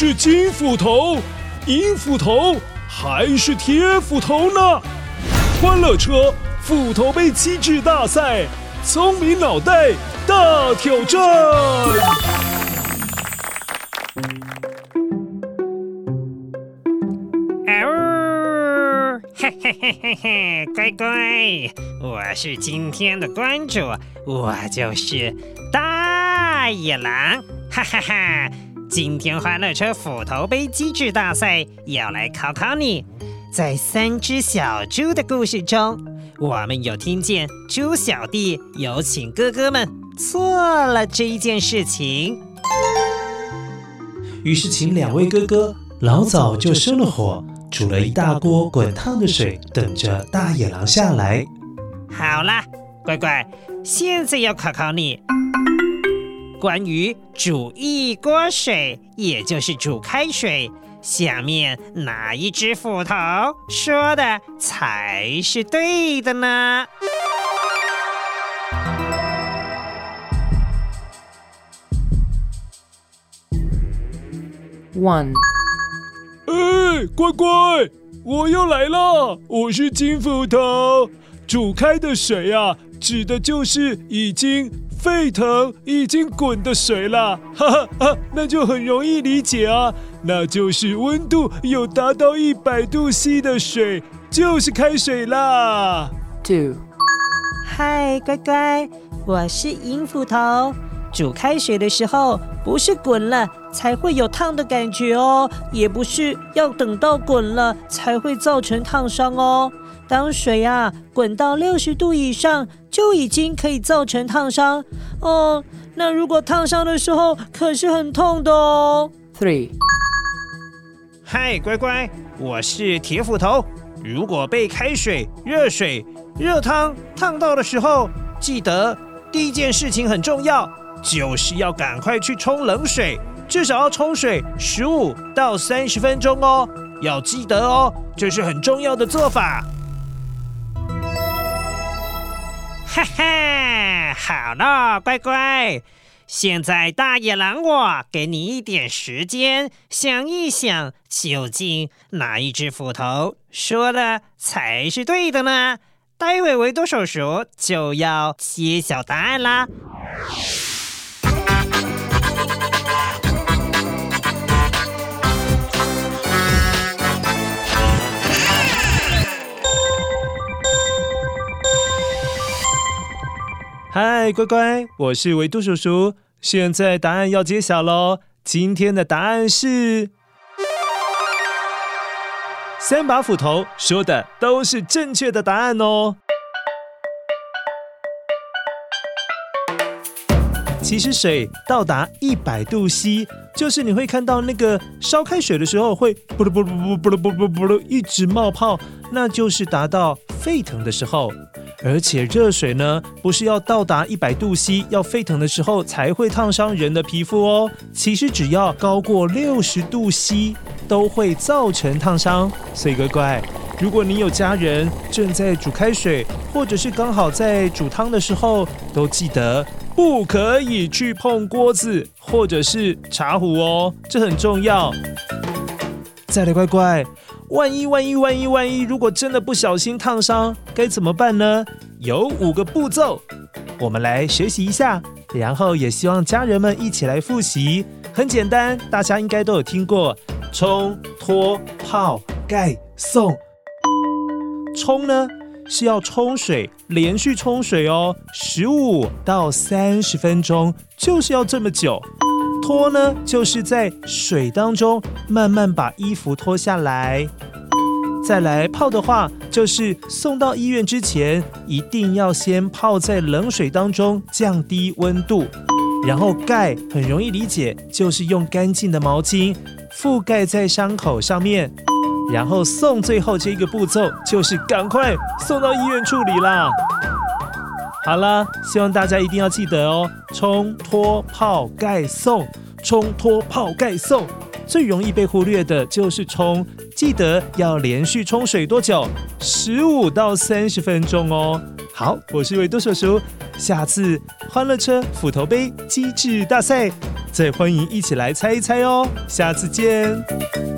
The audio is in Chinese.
是金斧头、银斧头还是铁斧头呢？欢乐车斧头杯机制大赛，聪明脑袋大挑战。嘿嘿嘿嘿，乖乖，我是今天的关主，我就是大野狼，哈哈哈！今天欢乐车斧头杯机智大赛要来考考你，在三只小猪的故事中，我们有听见猪小弟有请哥哥们做了这一件事情，于是请两位哥哥老早就生了火。煮了一大锅滚烫的水，等着大野狼下来。好啦，乖乖，现在要考考你，关于煮一锅水，也就是煮开水，下面哪一只斧头说的才是对的呢？One。哎，乖乖，我又来了！我是金斧头。煮开的水啊，指的就是已经沸腾、已经滚的水了。哈哈哈，那就很容易理解啊，那就是温度有达到一百度 C 的水，就是开水啦。Two，嗨，乖乖，我是银斧头。煮开水的时候，不是滚了才会有烫的感觉哦，也不是要等到滚了才会造成烫伤哦。当水啊滚到六十度以上，就已经可以造成烫伤哦。那如果烫伤的时候，可是很痛的哦。Three，嗨，乖乖，我是铁斧头。如果被开水、热水、热汤烫到的时候，记得第一件事情很重要。就是要赶快去冲冷水，至少要冲水十五到三十分钟哦，要记得哦，这是很重要的做法。哈哈，好了，乖乖，现在大野狼我给你一点时间想一想，究竟哪一只斧头说的才是对的呢？待会维多叔叔就要揭晓答案啦。嗨，乖乖，我是维度叔叔。现在答案要揭晓喽。今天的答案是，三把斧头说的都是正确的答案哦。其实水到达一百度 C，就是你会看到那个烧开水的时候会噗噜噗噜噗噜噗噜噗噜一直冒泡，那就是达到沸腾的时候。而且热水呢，不是要到达一百度 C，要沸腾的时候才会烫伤人的皮肤哦。其实只要高过六十度 C，都会造成烫伤。所以乖乖，如果你有家人正在煮开水，或者是刚好在煮汤的时候，都记得不可以去碰锅子或者是茶壶哦，这很重要。再来，乖乖。万一万一万一万一，如果真的不小心烫伤，该怎么办呢？有五个步骤，我们来学习一下，然后也希望家人们一起来复习。很简单，大家应该都有听过：冲、脱、泡、盖、送。冲呢是要冲水，连续冲水哦，十五到三十分钟，就是要这么久。脱呢，就是在水当中慢慢把衣服脱下来。再来泡的话，就是送到医院之前，一定要先泡在冷水当中，降低温度。然后盖很容易理解，就是用干净的毛巾覆盖在伤口上面。然后送最后这一个步骤，就是赶快送到医院处理啦。好了，希望大家一定要记得哦，冲脱泡盖送，冲脱泡盖送。最容易被忽略的就是冲，记得要连续冲水多久？十五到三十分钟哦。好，我是维多叔叔，下次欢乐车斧头杯机智大赛，再欢迎一起来猜一猜哦。下次见。